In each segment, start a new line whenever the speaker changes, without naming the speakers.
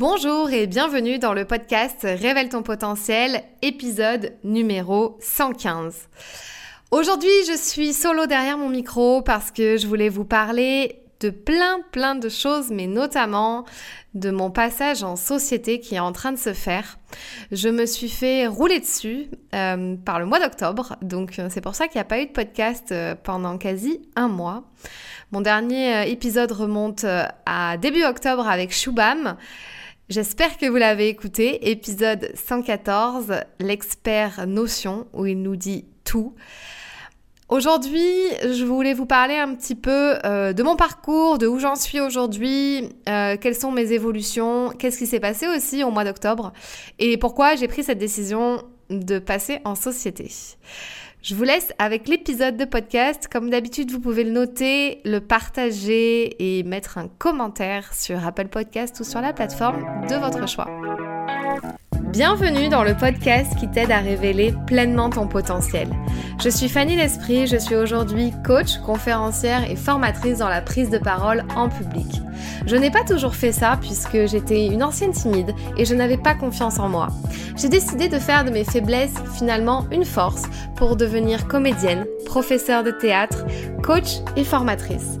Bonjour et bienvenue dans le podcast Révèle ton potentiel, épisode numéro 115. Aujourd'hui, je suis solo derrière mon micro parce que je voulais vous parler de plein plein de choses, mais notamment de mon passage en société qui est en train de se faire. Je me suis fait rouler dessus euh, par le mois d'octobre, donc euh, c'est pour ça qu'il n'y a pas eu de podcast euh, pendant quasi un mois. Mon dernier épisode remonte à début octobre avec Shubham. J'espère que vous l'avez écouté, épisode 114, l'expert notion, où il nous dit tout. Aujourd'hui, je voulais vous parler un petit peu euh, de mon parcours, de où j'en suis aujourd'hui, euh, quelles sont mes évolutions, qu'est-ce qui s'est passé aussi au mois d'octobre et pourquoi j'ai pris cette décision de passer en société. Je vous laisse avec l'épisode de podcast. Comme d'habitude, vous pouvez le noter, le partager et mettre un commentaire sur Apple Podcast ou sur la plateforme de votre choix. Bienvenue dans le podcast qui t'aide à révéler pleinement ton potentiel. Je suis Fanny L'Esprit, je suis aujourd'hui coach, conférencière et formatrice dans la prise de parole en public. Je n'ai pas toujours fait ça puisque j'étais une ancienne timide et je n'avais pas confiance en moi. J'ai décidé de faire de mes faiblesses finalement une force pour devenir comédienne, professeure de théâtre, coach et formatrice.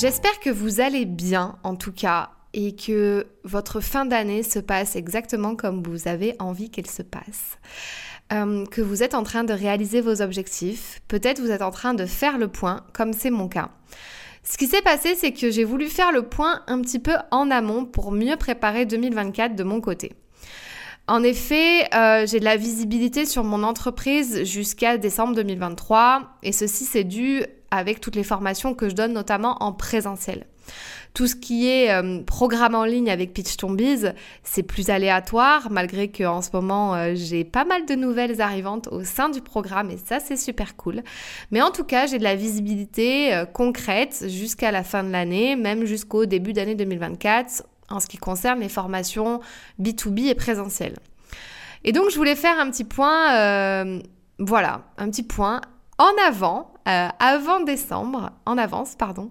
J'espère que vous allez bien en tout cas et que votre fin d'année se passe exactement comme vous avez envie qu'elle se passe. Euh, que vous êtes en train de réaliser vos objectifs, peut-être vous êtes en train de faire le point, comme c'est mon cas. Ce qui s'est passé, c'est que j'ai voulu faire le point un petit peu en amont pour mieux préparer 2024 de mon côté. En effet, euh, j'ai de la visibilité sur mon entreprise jusqu'à décembre 2023 et ceci c'est dû avec toutes les formations que je donne notamment en présentiel. Tout ce qui est euh, programme en ligne avec Pitch Tombies, c'est plus aléatoire, malgré que en ce moment euh, j'ai pas mal de nouvelles arrivantes au sein du programme et ça c'est super cool. Mais en tout cas, j'ai de la visibilité euh, concrète jusqu'à la fin de l'année, même jusqu'au début d'année 2024 en ce qui concerne les formations B2B et présentielles. Et donc je voulais faire un petit point, voilà, un petit point en avant, avant décembre, en avance, pardon.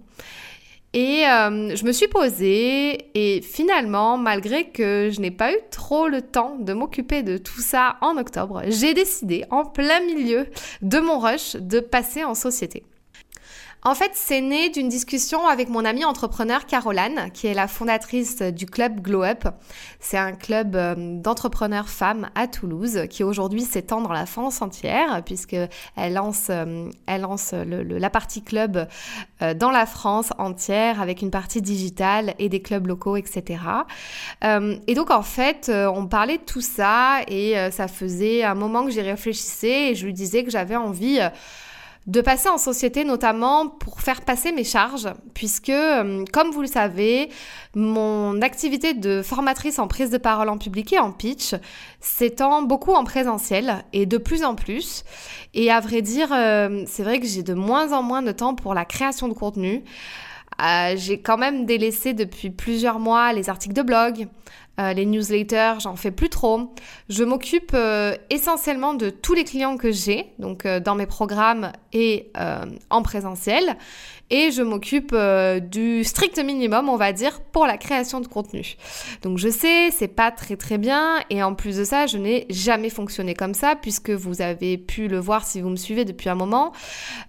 Et euh, je me suis posée et finalement, malgré que je n'ai pas eu trop le temps de m'occuper de tout ça en octobre, j'ai décidé en plein milieu de mon rush de passer en société. En fait, c'est né d'une discussion avec mon amie entrepreneur Caroline, qui est la fondatrice du club Glow Up. C'est un club euh, d'entrepreneurs femmes à Toulouse qui aujourd'hui s'étend dans la France entière puisque elle lance, euh, elle lance la partie club euh, dans la France entière avec une partie digitale et des clubs locaux, etc. Et donc en fait, on parlait de tout ça et ça faisait un moment que j'y réfléchissais et je lui disais que j'avais envie de passer en société notamment pour faire passer mes charges, puisque, euh, comme vous le savez, mon activité de formatrice en prise de parole en public et en pitch s'étend beaucoup en présentiel et de plus en plus. Et à vrai dire, euh, c'est vrai que j'ai de moins en moins de temps pour la création de contenu. Euh, j'ai quand même délaissé depuis plusieurs mois les articles de blog, euh, les newsletters, j'en fais plus trop. Je m'occupe euh, essentiellement de tous les clients que j'ai, donc dans mes programmes et en présentiel et je m'occupe euh, du strict minimum, on va dire, pour la création de contenu. Donc je sais, c'est pas très très bien et en plus de ça, je n'ai jamais fonctionné comme ça puisque vous avez pu le voir si vous me suivez depuis un moment.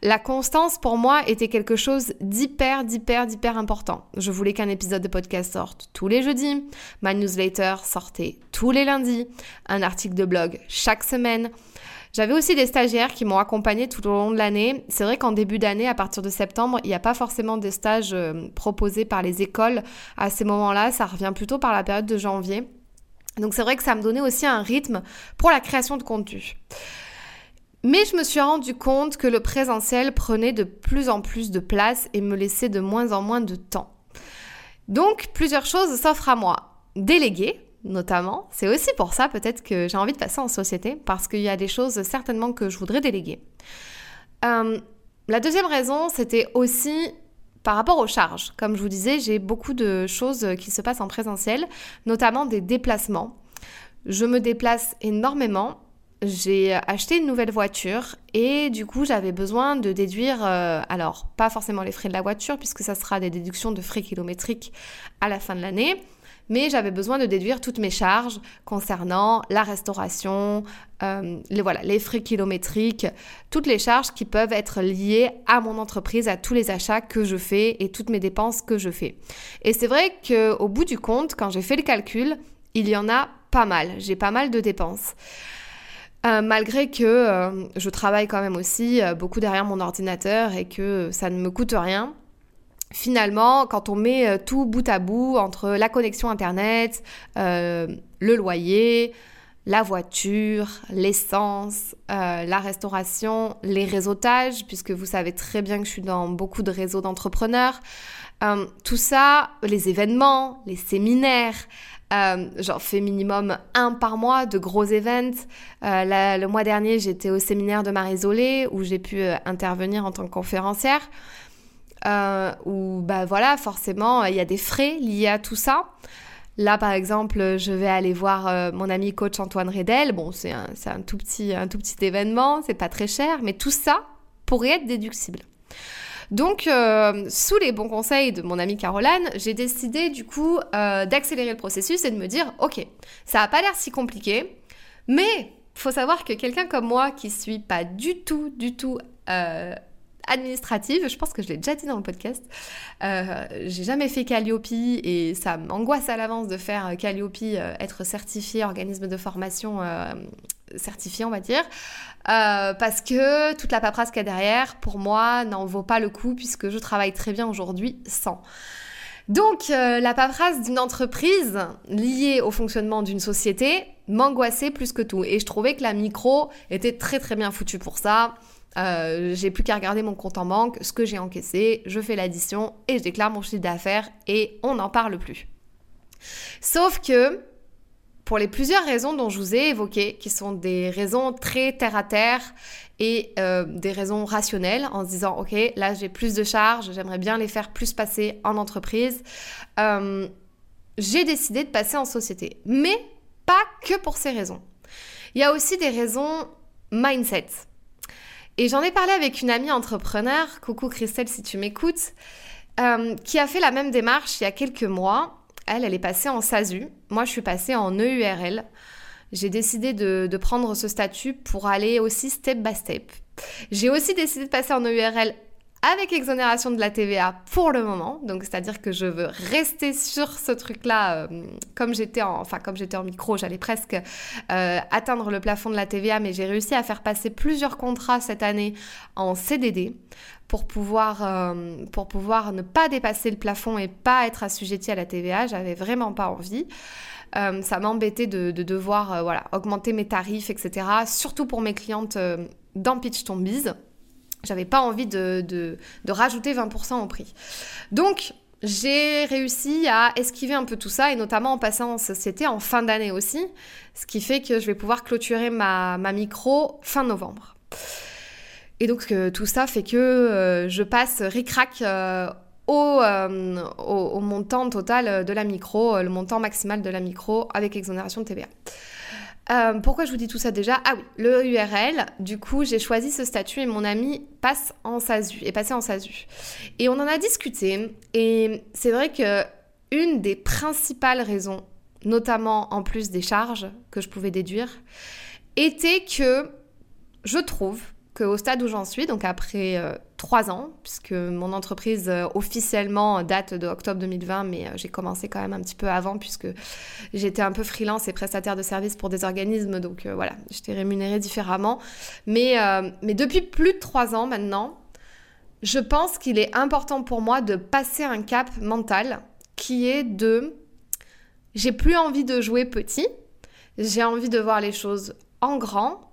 La constance pour moi était quelque chose d'hyper d'hyper d'hyper important. Je voulais qu'un épisode de podcast sorte tous les jeudis, ma newsletter sortait tous les lundis, un article de blog chaque semaine. J'avais aussi des stagiaires qui m'ont accompagné tout au long de l'année. C'est vrai qu'en début d'année, à partir de septembre, il n'y a pas forcément des stages euh, proposés par les écoles à ces moments-là. Ça revient plutôt par la période de janvier. Donc c'est vrai que ça me donnait aussi un rythme pour la création de contenu. Mais je me suis rendu compte que le présentiel prenait de plus en plus de place et me laissait de moins en moins de temps. Donc plusieurs choses s'offrent à moi. Déléguer notamment. C'est aussi pour ça peut-être que j'ai envie de passer en société, parce qu'il y a des choses certainement que je voudrais déléguer. Euh, la deuxième raison, c'était aussi par rapport aux charges. Comme je vous disais, j'ai beaucoup de choses qui se passent en présentiel, notamment des déplacements. Je me déplace énormément. J'ai acheté une nouvelle voiture et du coup j'avais besoin de déduire, euh, alors pas forcément les frais de la voiture puisque ça sera des déductions de frais kilométriques à la fin de l'année, mais j'avais besoin de déduire toutes mes charges concernant la restauration, euh, les, voilà, les frais kilométriques, toutes les charges qui peuvent être liées à mon entreprise, à tous les achats que je fais et toutes mes dépenses que je fais. Et c'est vrai qu'au bout du compte, quand j'ai fait le calcul, il y en a pas mal. J'ai pas mal de dépenses. Euh, malgré que euh, je travaille quand même aussi beaucoup derrière mon ordinateur et que ça ne me coûte rien, finalement, quand on met euh, tout bout à bout entre la connexion Internet, euh, le loyer, la voiture, l'essence, euh, la restauration, les réseautages, puisque vous savez très bien que je suis dans beaucoup de réseaux d'entrepreneurs, tout ça, les événements, les séminaires, j'en fais minimum un par mois de gros events. le mois dernier, j'étais au séminaire de Marie Zolé où j'ai pu intervenir en tant que conférencière euh, où bah voilà, forcément, il y a des frais liés à tout ça. Là, par exemple, je vais aller voir euh, mon ami coach Antoine Redel. Bon, c'est un, un, tout petit, un tout petit événement, c'est pas très cher, mais tout ça pourrait être déductible. Donc, euh, sous les bons conseils de mon amie Caroline, j'ai décidé du coup euh, d'accélérer le processus et de me dire, ok, ça a pas l'air si compliqué, mais faut savoir que quelqu'un comme moi qui suis pas du tout, du tout administrative. Je pense que je l'ai déjà dit dans le podcast. Euh, j'ai jamais fait Calliope et ça m'angoisse à l'avance de faire Calliope, euh, être certifié, organisme de formation euh, certifié, on va dire. parce que toute la paperasse qu'il y a derrière, pour moi, n'en vaut pas le coup puisque je travaille très bien aujourd'hui sans. Donc, la paperasse d'une entreprise liée au fonctionnement d'une société m'angoissait plus que tout. Et je trouvais que la micro était très très bien foutue pour ça. Euh, j'ai plus qu'à regarder mon compte en banque, ce que j'ai encaissé, je fais l'addition et je déclare mon chiffre d'affaires et on n'en parle plus. Sauf que, pour les plusieurs raisons dont je vous ai évoquées, qui sont des raisons très terre à terre et euh, des raisons rationnelles, en se disant, ok, là j'ai plus de charges, j'aimerais bien les faire plus passer en entreprise, euh, j'ai décidé de passer en société. Mais pas que pour ces raisons. Il y a aussi des raisons mindset. Et j'en ai parlé avec une amie entrepreneur, coucou Christelle si tu m'écoutes, euh, qui a fait la même démarche il y a quelques mois. Elle, elle est passée en SASU. Moi, je suis passée en EURL. J'ai décidé de, de prendre ce statut pour aller aussi step by step. J'ai aussi décidé de passer en EURL avec exonération de la TVA pour le moment. Donc, c'est-à-dire que je veux rester sur ce truc-là. Euh, comme j'étais en, enfin, en micro, j'allais presque euh, atteindre le plafond de la TVA, mais j'ai réussi à faire passer plusieurs contrats cette année en CDD pour pouvoir, euh, pour pouvoir ne pas dépasser le plafond et pas être assujetti à la TVA. J'avais vraiment pas envie. ça m'embêtait de, de, devoir voilà, augmenter mes tarifs, etc. Surtout pour mes clientes dans Pitch Tombies. J'avais pas envie de, rajouter 20% au prix. Donc, j'ai réussi à esquiver un peu tout ça et notamment en passant en société en fin d'année aussi, ce qui fait que je vais pouvoir clôturer ma, micro fin novembre. Et donc euh, tout ça fait que euh, je passe ric-rac euh, au, au, au, montant total de la micro, le montant maximal de la micro avec exonération de TVA. Euh, pourquoi je vous dis tout ça déjà? Ah oui, le URL. Du coup, j'ai choisi ce statut et mon ami passe en SASU, est passé en SASU. Et on en a discuté. Et c'est vrai que une des principales raisons, notamment en plus des charges que je pouvais déduire, était que je trouve qu'au stade où j'en suis, donc après euh, trois ans, puisque mon entreprise euh, officiellement date de octobre 2020, mais euh, j'ai commencé quand même un petit peu avant, puisque j'étais un peu freelance et prestataire de services pour des organismes, donc voilà, j'étais rémunérée différemment. Mais, depuis plus de trois ans maintenant, je pense qu'il est important pour moi de passer un cap mental qui est de j'ai plus envie de jouer petit, j'ai envie de voir les choses en grand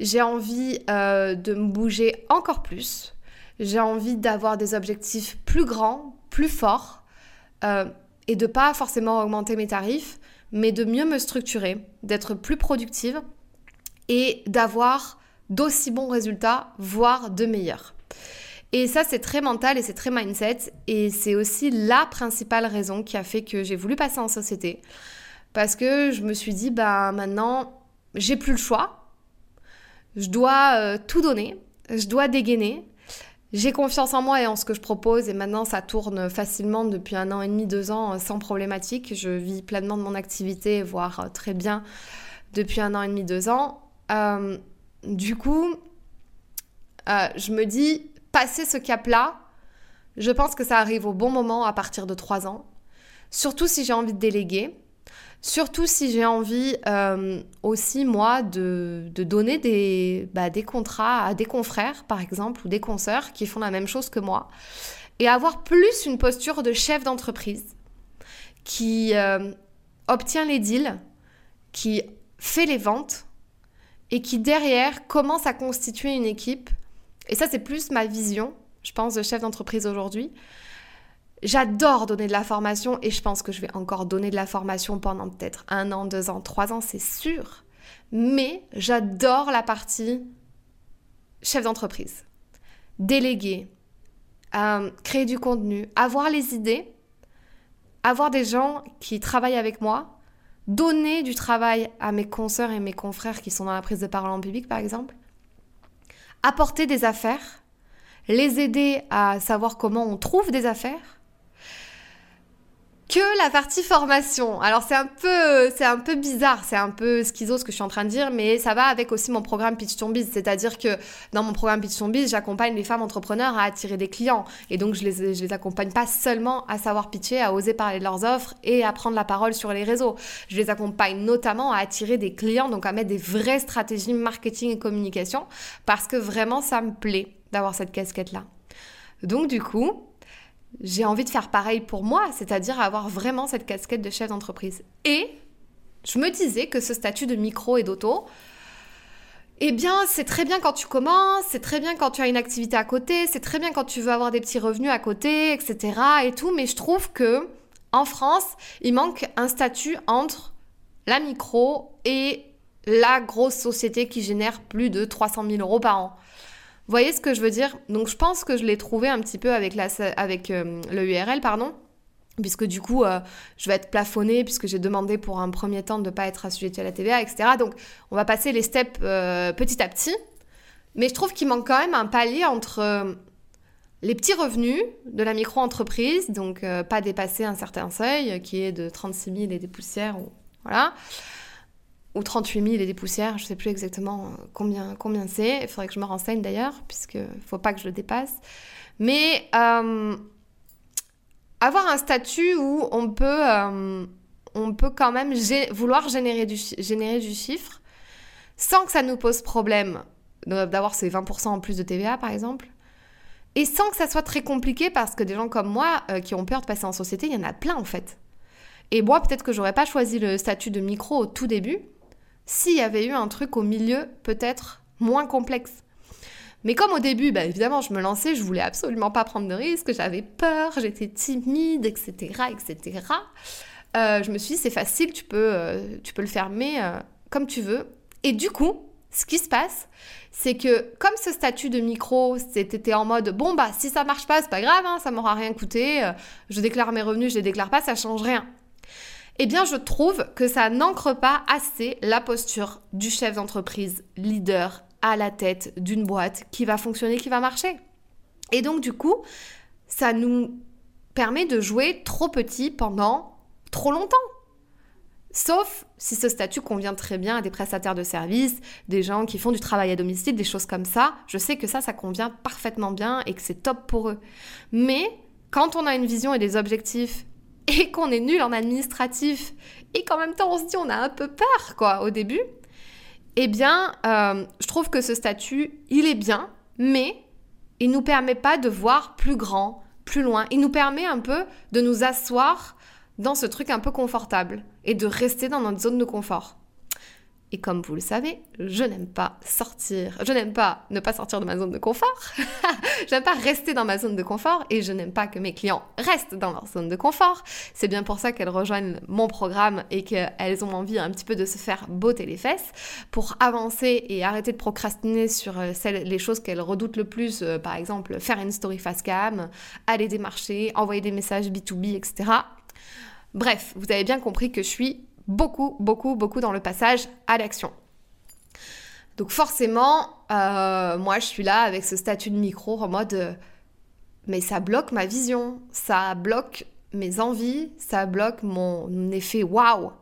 j'ai envie euh, de me bouger encore plus. J'ai envie d'avoir des objectifs plus grands, plus forts. Euh, et de pas forcément augmenter mes tarifs, mais de mieux me structurer, d'être plus productive et d'avoir d'aussi bons résultats, voire de meilleurs. Et ça, c'est très mental et c'est très mindset. Et c'est aussi la principale raison qui a fait que j'ai voulu passer en société. Parce que je me suis dit, bah maintenant, j'ai plus le choix. Je dois euh, tout donner. Je dois dégainer. J'ai confiance en moi et en ce que je propose. Et maintenant, ça tourne facilement depuis un an et demi, deux ans, euh, sans problématique. Je vis pleinement de mon activité, voire euh, très bien depuis un an et demi, deux ans. du coup, je me dis, passer ce cap-là, je pense que ça arrive au bon moment à partir de 3 ans. Surtout si j'ai envie de déléguer. Surtout si j'ai envie euh, aussi, moi, de, donner des, bah, des contrats à des confrères, par exemple, ou des consoeurs qui font la même chose que moi. Et avoir plus une posture de chef d'entreprise qui euh, obtient les deals, qui fait les ventes et qui derrière commence à constituer une équipe et ça, c'est plus ma vision, je pense, de chef d'entreprise aujourd'hui. J'adore donner de la formation et je pense que je vais encore donner de la formation pendant peut-être un an, deux ans, trois ans, c'est sûr. Mais j'adore la partie chef d'entreprise. Déléguer, euh, créer du contenu, avoir les idées, avoir des gens qui travaillent avec moi, donner du travail à mes consoeurs et mes confrères qui sont dans la prise de parole en public, par exemple, apporter des affaires, les aider à savoir comment on trouve des affaires, que la partie formation. Alors c'est un peu c'est un peu bizarre, c'est un peu schizo ce que je suis en train de dire, mais ça va avec aussi mon programme Pitch Ton Biz, c'est-à-dire que dans mon programme Pitch Ton Biz, j'accompagne les femmes entrepreneurs à attirer des clients et donc je les je les accompagne pas seulement à savoir pitcher, à oser parler de leurs offres et à prendre la parole sur les réseaux. Je les accompagne notamment à attirer des clients, donc à mettre des vraies stratégies marketing et communication parce que vraiment ça me plaît d'avoir cette casquette là. Donc du coup, j'ai envie de faire pareil pour moi, c'est-à-dire avoir vraiment cette casquette de chef d'entreprise. Et je me disais que ce statut de micro et d'auto, eh bien, c'est très bien quand tu commences, c'est très bien quand tu as une activité à côté, c'est très bien quand tu veux avoir des petits revenus à côté, etc. et tout, mais je trouve que en France, il manque un statut entre la micro et la grosse société qui génère plus de 300 000 euros par an. Vous voyez ce que je veux dire? Donc je pense que je l'ai trouvé un petit peu avec, euh, le URL, pardon puisque du coup, euh, je vais être plafonnée, puisque j'ai demandé pour un premier temps de ne pas être assujettie à la TVA, etc. Donc, on va passer les steps euh, petit à petit. Mais je trouve qu'il manque quand même un palier entre les petits revenus de la micro-entreprise, donc pas dépasser un certain seuil, qui est de 36 000 et des poussières, ou, voilà, ou 38 000 et des poussières, je ne sais plus exactement euh, combien, combien c'est. Il faudrait que je me renseigne d'ailleurs, puisqu'il ne faut pas que je le dépasse. Mais euh, avoir un statut où on peut, euh, on peut quand même vouloir générer du, générer du chiffre sans que ça nous pose problème d'avoir ces 20% en plus de TVA par exemple. Et sans que ça soit très compliqué parce que des gens comme moi qui ont peur de passer en société, il y en a plein en fait. Et moi, peut-être que j'aurais pas choisi le statut de micro au tout début, s'il y avait eu un truc au milieu peut-être moins complexe. Mais comme au début, bah, évidemment, je me lançais, je voulais absolument pas prendre de risques, j'avais peur, j'étais timide, etc., etc. Euh, je me suis dit, c'est facile, tu peux, euh, tu peux le fermer euh, comme tu veux. Et du coup, ce qui se passe, c'est que comme ce statut de micro, c'était en mode, bon, bah, si ça marche pas, c'est pas grave, hein, ça m'aura rien coûté, je déclare mes revenus, je les déclare pas, ça change rien eh bien je trouve que ça n'ancre pas assez la posture du chef d'entreprise, leader à la tête d'une boîte qui va fonctionner, qui va marcher. Et donc du coup, ça nous permet de jouer trop petit pendant trop longtemps. Sauf si ce statut convient très bien à des prestataires de services, des gens qui font du travail à domicile, des choses comme ça. Je sais que ça, ça convient parfaitement bien et que c'est top pour eux. Mais quand on a une vision et des objectifs et qu'on est nul en administratif et qu'en même temps on se dit on a un peu peur quoi au début, eh bien euh, je trouve que ce statut il est bien, mais il nous permet pas de voir plus grand, plus loin. Il nous permet un peu de nous asseoir dans ce truc un peu confortable et de rester dans notre zone de confort. Et comme vous le savez, je n'aime pas sortir. Je n'aime pas ne pas sortir de ma zone de confort. je n'aime pas rester dans ma zone de confort et je n'aime pas que mes clients restent dans leur zone de confort. C'est bien pour ça qu'elles rejoignent mon programme et qu'elles ont envie un petit peu de se faire botter les fesses pour avancer et arrêter de procrastiner sur euh, les choses qu'elles redoutent le plus. Euh, par exemple, faire une story face cam, aller démarcher, envoyer des messages B2B, etc. Bref, vous avez bien compris que je suis beaucoup, beaucoup, beaucoup dans le passage à l'action. Donc forcément, euh, moi je suis là avec ce statut de micro en mode euh, mais ça bloque ma vision, ça bloque mes envies, ça bloque mon effet waouh.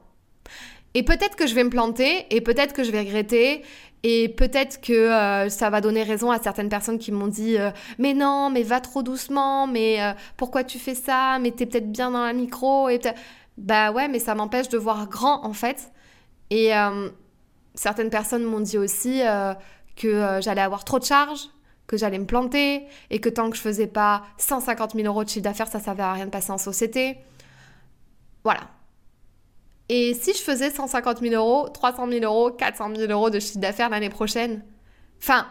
Et peut-être que je vais me planter et peut-être que je vais regretter et peut-être que euh, ça va donner raison à certaines personnes qui m'ont dit mais non, mais va trop doucement, mais pourquoi tu fais ça, mais t'es peut-être bien dans la micro et bah ouais, mais ça m'empêche de voir grand en fait. Et euh, certaines personnes m'ont dit aussi euh, que euh, j'allais avoir trop de charges, que j'allais me planter, et que tant que je faisais pas 150 000 euros de chiffre d'affaires, ça servait à rien de passer en société. Voilà. Et si je faisais 150 000 euros, 300 000 euros, 400 000 euros de chiffre d'affaires l'année prochaine? Enfin,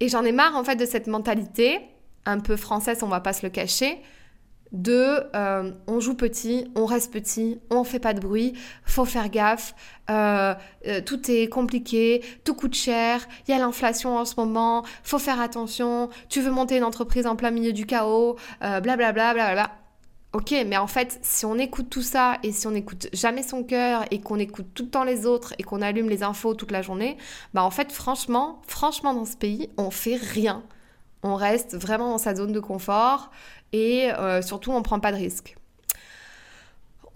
et j'en ai marre en fait de cette mentalité, un peu française, on va pas se le cacher, de euh, on joue petit, on reste petit, on fait pas de bruit, faut faire gaffe, euh, euh, tout est compliqué, tout coûte cher, il y a l'inflation en ce moment, faut faire attention, tu veux monter une entreprise en plein milieu du chaos, blablabla, bla, bla, bla, Ok, mais en fait, si on écoute tout ça et si on n'écoute jamais son cœur et qu'on écoute tout le temps les autres et qu'on allume les infos toute la journée, bah en fait, franchement, franchement, dans ce pays, on fait rien. On reste vraiment dans sa zone de confort et euh, surtout on prend pas de risques.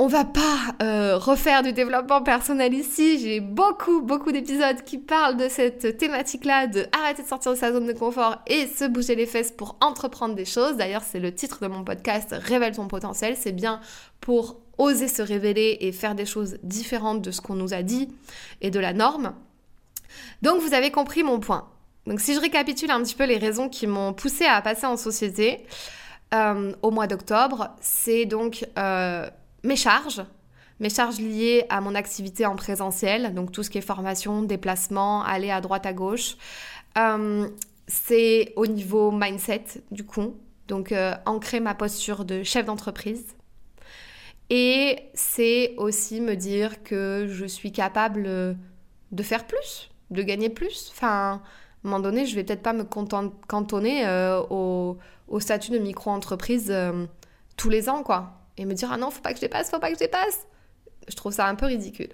On va pas euh, refaire du développement personnel ici. J'ai beaucoup, beaucoup d'épisodes qui parlent de cette thématique-là, de arrêter de sortir de sa zone de confort et se bouger les fesses pour entreprendre des choses. D'ailleurs, c'est le titre de mon podcast, Révèle ton potentiel. C'est bien pour oser se révéler et faire des choses différentes de ce qu'on nous a dit et de la norme. Donc, vous avez compris mon point. Donc, si je récapitule un petit peu les raisons qui m'ont poussé à passer en société, euh, au mois d'octobre, c'est donc euh, mes charges, mes charges liées à mon activité en présentiel, donc tout ce qui est formation, déplacement, aller à droite à gauche. Euh, c'est au niveau mindset du coup, donc ancrer ma posture de chef d'entreprise. Et c'est aussi me dire que je suis capable de faire plus, de gagner plus. Enfin, à un moment donné, je vais peut-être pas me cantonner au au statut de micro-entreprise euh, tous les ans, quoi. Et me dire, ah non, faut pas que je dépasse, faut pas que je dépasse. Je trouve ça un peu ridicule.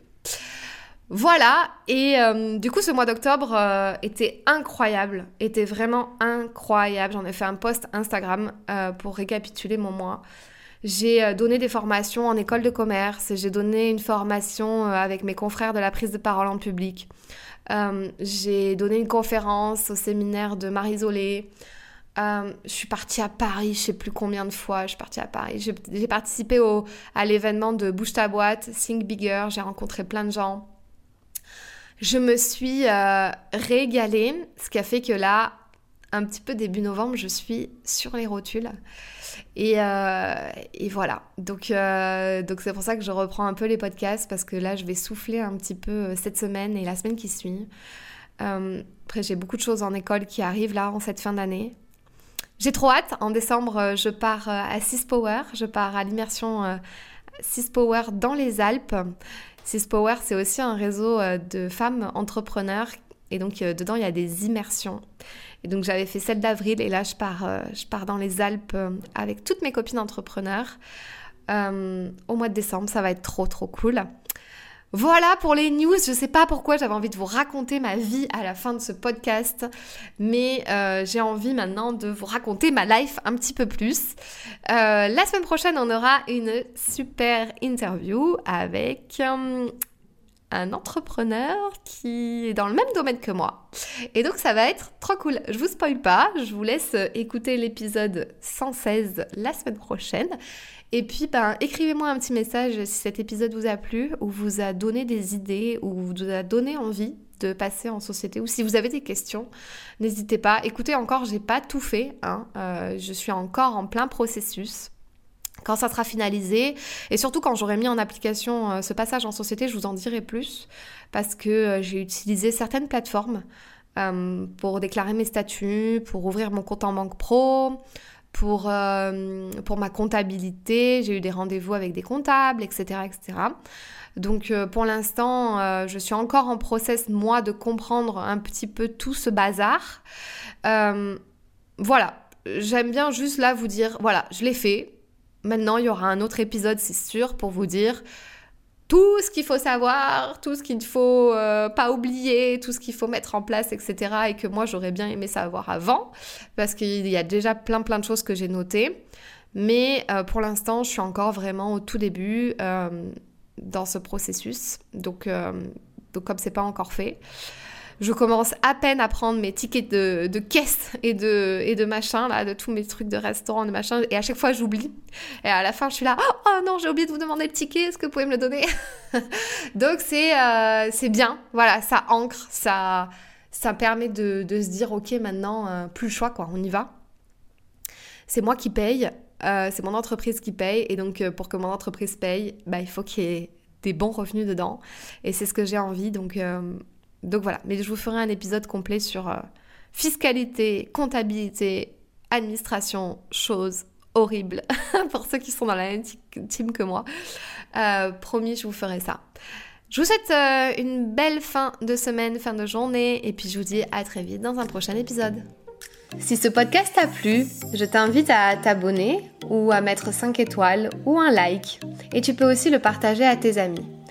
Voilà, et euh, du coup ce mois d'octobre euh, était incroyable, était vraiment incroyable. J'en ai fait un post Instagram pour récapituler mon mois. J'ai donné des formations en école de commerce, j'ai donné une formation avec mes confrères de la prise de parole en public. j'ai donné une conférence au séminaire de Marie Zolé. Euh, je suis partie à Paris, je sais plus combien de fois je suis partie à Paris. J'ai participé au, à l'événement de Bouge ta boîte, Think Bigger, j'ai rencontré plein de gens. Je me suis euh, régalée, ce qui a fait que là, un petit peu début novembre, je suis sur les rotules. Et, euh, et voilà. Donc donc c'est pour ça que je reprends un peu les podcasts parce que là, je vais souffler un petit peu cette semaine et la semaine qui suit. après, j'ai beaucoup de choses en école qui arrivent là en cette fin d'année. J'ai trop hâte. En décembre, euh, je pars euh, à Six Power. Je pars à l'immersion Six euh, Power dans les Alpes. Six Power, c'est aussi un réseau de femmes entrepreneurs. Et donc, dedans, il y a des immersions. Et donc, j'avais fait celle d'avril. Et là, je pars, je pars dans les Alpes avec toutes mes copines entrepreneurs. au mois de décembre, ça va être trop, trop cool. Voilà pour les news. Je ne sais pas pourquoi j'avais envie de vous raconter ma vie à la fin de ce podcast, mais euh, j'ai envie maintenant de vous raconter ma life un petit peu plus. Euh, la semaine prochaine, on aura une super interview avec euh, un entrepreneur qui est dans le même domaine que moi. Et donc ça va être trop cool. Je vous spoil pas, je vous laisse écouter l'épisode 116 la semaine prochaine. Et puis, ben, écrivez-moi un petit message si cet épisode vous a plu ou vous a donné des idées ou vous a donné envie de passer en société ou si vous avez des questions, n'hésitez pas. Écoutez, encore, j'ai pas tout fait. Hein. Euh, je suis encore en plein processus. Quand ça sera finalisé, et surtout quand j'aurai mis en application euh, ce passage en société, je vous en dirai plus, parce que euh, j'ai utilisé certaines plateformes euh, pour déclarer mes statuts, pour ouvrir mon compte en banque pro, pour, pour ma comptabilité, j'ai eu des rendez-vous avec des comptables, etc. etc. Donc pour l'instant, je suis encore en process, moi, de comprendre un petit peu tout ce bazar. voilà, j'aime bien juste là vous dire, voilà, je l'ai fait, Maintenant, il y aura un autre épisode, c'est sûr, pour vous dire tout ce qu'il faut savoir, tout ce qu'il ne faut euh, pas oublier, tout ce qu'il faut mettre en place, etc. Et que moi, j'aurais bien aimé savoir avant, parce qu'il y a déjà plein plein de choses que j'ai notées. Mais euh, pour l'instant, je suis encore vraiment au tout début euh, dans ce processus. Donc, donc comme c'est pas encore fait, je commence à peine à prendre mes tickets de, caisse et de, et de machin, là, de tous mes trucs de restaurant, de machin, et à chaque fois j'oublie. Et à la fin, je suis là, oh non, j'ai oublié de vous demander le ticket, est-ce que vous pouvez me le donner? Donc c'est euh, c'est bien, voilà, ça ancre, ça, ça permet de, de se dire, ok, maintenant, euh, plus le choix, quoi, on y va. C'est moi qui paye, euh, c'est mon entreprise qui paye, et donc pour que mon entreprise paye, bah, il faut qu'il y ait des bons revenus dedans. Et c'est ce que j'ai envie, donc donc voilà, mais je vous ferai un épisode complet sur euh, fiscalité, comptabilité, administration, choses horribles pour ceux qui sont dans la même team que moi. Euh, promis, je vous ferai ça. Je vous souhaite euh, une belle fin de semaine, fin de journée, et puis je vous dis à très vite dans un prochain épisode. Si ce podcast t'a plu, je t'invite à t'abonner ou à mettre 5 étoiles ou un like, et tu peux aussi le partager à tes amis.